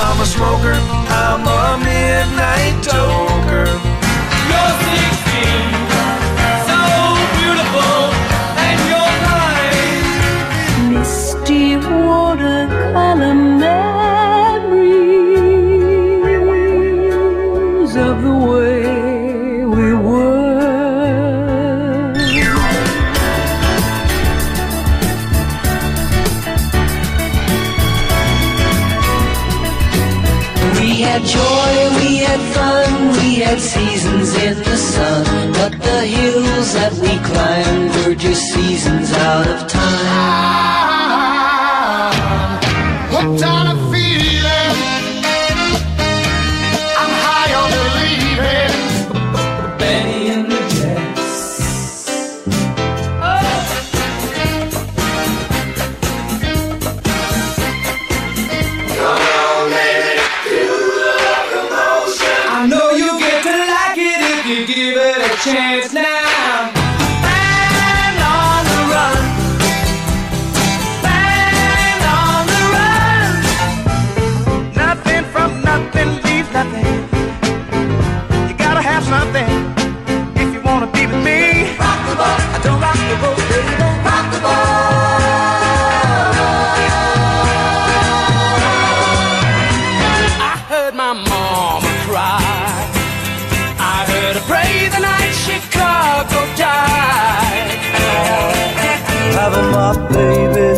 I'm a smoker, I'm a midnight toker. Had joy, we had fun, we had seasons in the sun. But the hills that we climbed were just seasons out of time. Chance now. Band on the run. Band on the run. Nothing from nothing leaves nothing. You gotta have something if you wanna be with me. Rock the boat. I don't rock the boat, baby. Rock the boat. I heard my mama cry. Have my baby.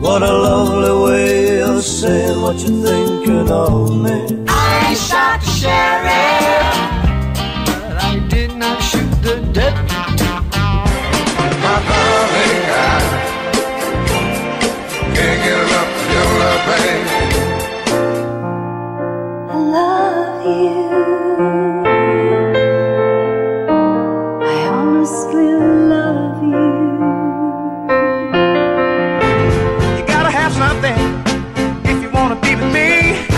What a lovely way of saying what you're thinking of me. I shot the sheriff. But I did not shoot the deputy. Wanna be with me.